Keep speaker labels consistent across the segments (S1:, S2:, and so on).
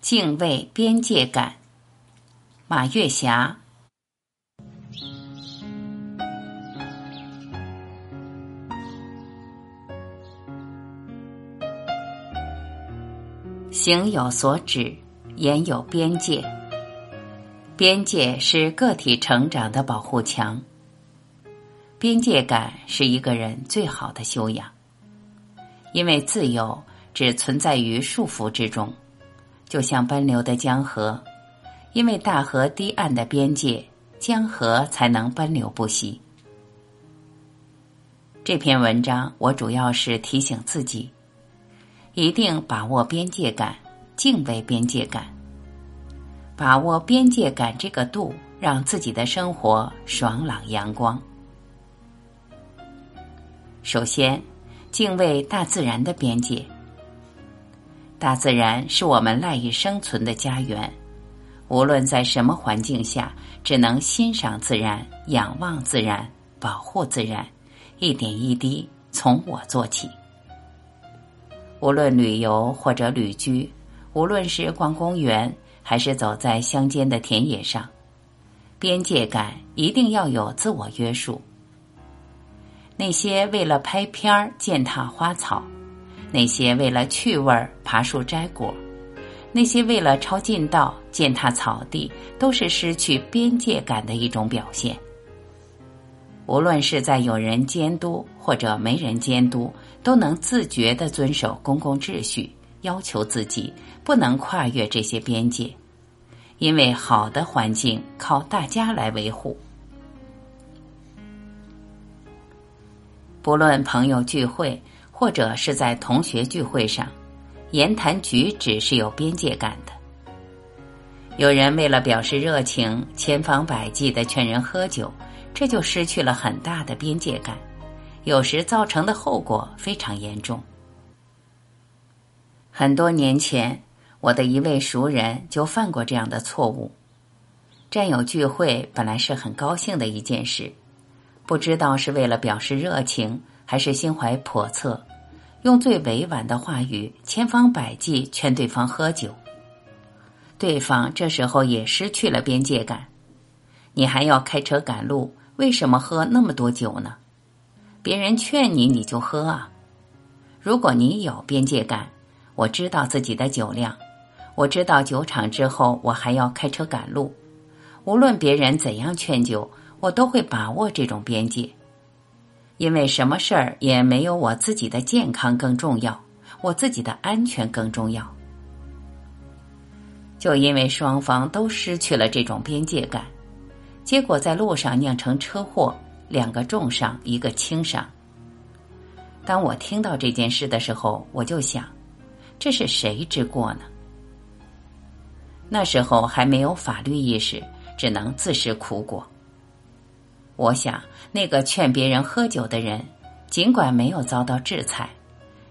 S1: 敬畏边界感，马月霞。行有所指，言有边界。边界是个体成长的保护墙。边界感是一个人最好的修养，因为自由只存在于束缚之中。就像奔流的江河，因为大河堤岸的边界，江河才能奔流不息。这篇文章我主要是提醒自己，一定把握边界感，敬畏边界感，把握边界感这个度，让自己的生活爽朗阳光。首先，敬畏大自然的边界。大自然是我们赖以生存的家园，无论在什么环境下，只能欣赏自然、仰望自然、保护自然，一点一滴从我做起。无论旅游或者旅居，无论是逛公园还是走在乡间的田野上，边界感一定要有自我约束。那些为了拍片儿践踏花草。那些为了趣味儿爬树摘果，那些为了抄近道践踏草地，都是失去边界感的一种表现。无论是在有人监督或者没人监督，都能自觉的遵守公共秩序，要求自己不能跨越这些边界，因为好的环境靠大家来维护。不论朋友聚会。或者是在同学聚会上，言谈举止是有边界感的。有人为了表示热情，千方百计的劝人喝酒，这就失去了很大的边界感，有时造成的后果非常严重。很多年前，我的一位熟人就犯过这样的错误。战友聚会本来是很高兴的一件事，不知道是为了表示热情，还是心怀叵测。用最委婉的话语，千方百计劝对方喝酒。对方这时候也失去了边界感。你还要开车赶路，为什么喝那么多酒呢？别人劝你，你就喝啊。如果你有边界感，我知道自己的酒量，我知道酒场之后我还要开车赶路，无论别人怎样劝酒，我都会把握这种边界。因为什么事儿也没有我自己的健康更重要，我自己的安全更重要。就因为双方都失去了这种边界感，结果在路上酿成车祸，两个重伤，一个轻伤。当我听到这件事的时候，我就想，这是谁之过呢？那时候还没有法律意识，只能自食苦果。我想，那个劝别人喝酒的人，尽管没有遭到制裁，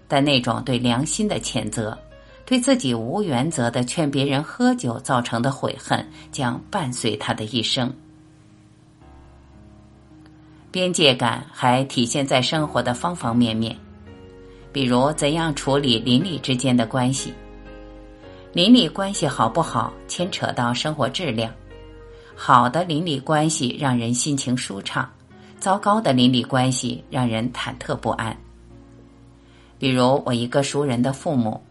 S1: 但那种对良心的谴责，对自己无原则的劝别人喝酒造成的悔恨，将伴随他的一生。边界感还体现在生活的方方面面，比如怎样处理邻里之间的关系。邻里关系好不好，牵扯到生活质量。好的邻里关系让人心情舒畅，糟糕的邻里关系让人忐忑不安。比如我一个熟人的父母，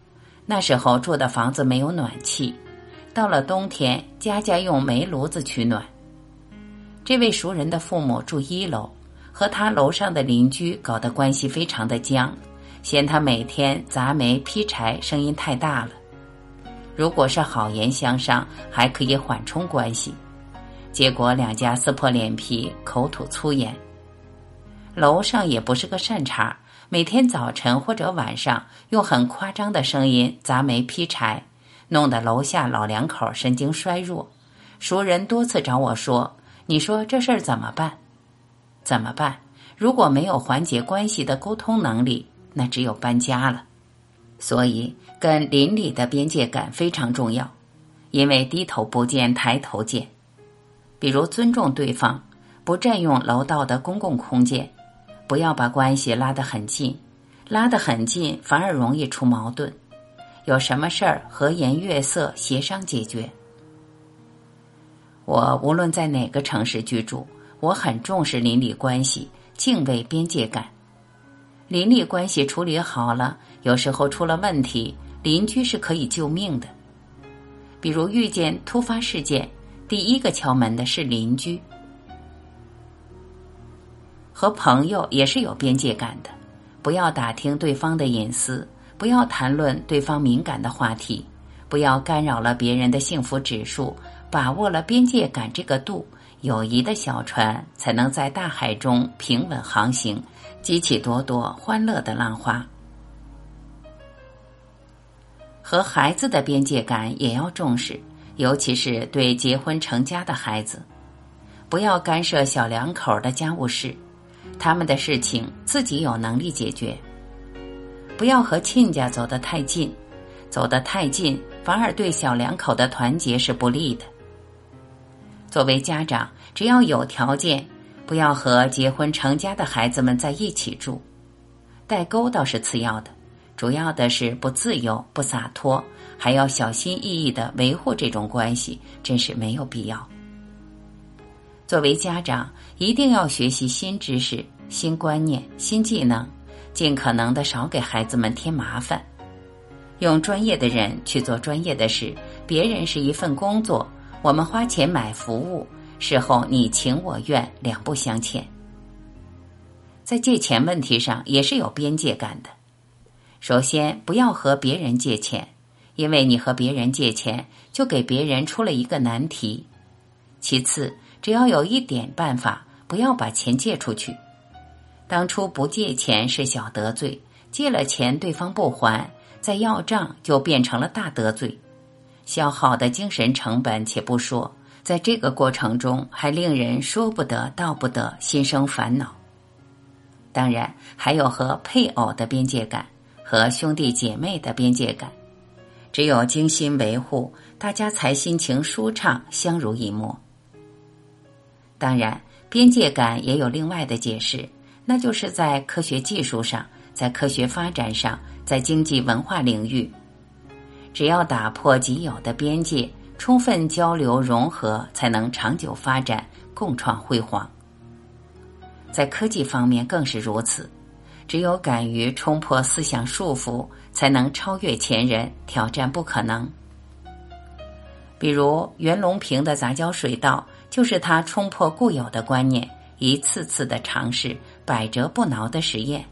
S1: 那时候住的房子没有暖气，到了冬天家家用煤炉子取暖。这位熟人的父母住一楼，和他楼上的邻居搞得关系非常的僵，嫌他每天砸煤劈柴声音太大了。如果是好言相商，还可以缓冲关系。结果两家撕破脸皮，口吐粗言。楼上也不是个善茬，每天早晨或者晚上用很夸张的声音砸煤劈柴，弄得楼下老两口神经衰弱。熟人多次找我说：“你说这事儿怎么办？怎么办？如果没有缓解关系的沟通能力，那只有搬家了。”所以，跟邻里的边界感非常重要，因为低头不见抬头见。比如尊重对方，不占用楼道的公共空间，不要把关系拉得很近，拉得很近反而容易出矛盾。有什么事儿和颜悦色协商解决。我无论在哪个城市居住，我很重视邻里关系，敬畏边界感。邻里关系处理好了，有时候出了问题，邻居是可以救命的。比如遇见突发事件，第一个敲门的是邻居。和朋友也是有边界感的，不要打听对方的隐私，不要谈论对方敏感的话题，不要干扰了别人的幸福指数。把握了边界感这个度，友谊的小船才能在大海中平稳航行，激起朵朵欢乐的浪花。和孩子的边界感也要重视，尤其是对结婚成家的孩子，不要干涉小两口的家务事，他们的事情自己有能力解决。不要和亲家走得太近，走得太近反而对小两口的团结是不利的。作为家长，只要有条件，不要和结婚成家的孩子们在一起住。代沟倒是次要的，主要的是不自由、不洒脱，还要小心翼翼的维护这种关系，真是没有必要。作为家长，一定要学习新知识、新观念、新技能，尽可能的少给孩子们添麻烦，用专业的人去做专业的事。别人是一份工作。我们花钱买服务，事后你情我愿，两不相欠。在借钱问题上也是有边界感的。首先，不要和别人借钱，因为你和别人借钱，就给别人出了一个难题。其次，只要有一点办法，不要把钱借出去。当初不借钱是小得罪，借了钱对方不还，再要账就变成了大得罪。消耗的精神成本且不说，在这个过程中还令人说不得道不得，心生烦恼。当然，还有和配偶的边界感，和兄弟姐妹的边界感，只有精心维护，大家才心情舒畅，相濡以沫。当然，边界感也有另外的解释，那就是在科学技术上，在科学发展上，在经济文化领域。只要打破既有的边界，充分交流融合，才能长久发展，共创辉煌。在科技方面更是如此，只有敢于冲破思想束缚，才能超越前人，挑战不可能。比如袁隆平的杂交水稻，就是他冲破固有的观念，一次次的尝试，百折不挠的实验，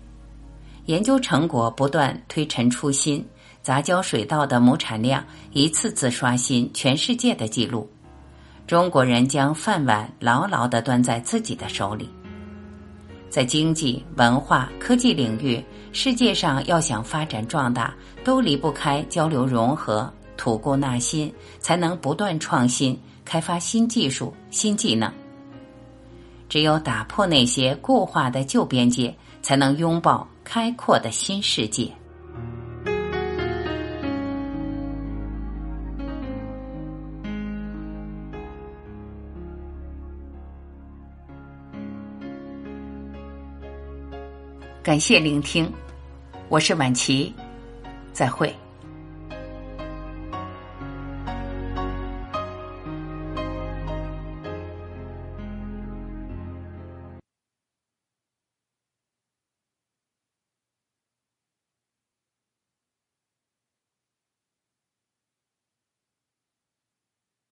S1: 研究成果不断推陈出新。杂交水稻的亩产量一次次刷新全世界的记录，中国人将饭碗牢牢的端在自己的手里。在经济、文化、科技领域，世界上要想发展壮大，都离不开交流融合、吐故纳新，才能不断创新，开发新技术、新技能。只有打破那些固化的旧边界，才能拥抱开阔的新世界。感谢聆听，我是晚琪，再会。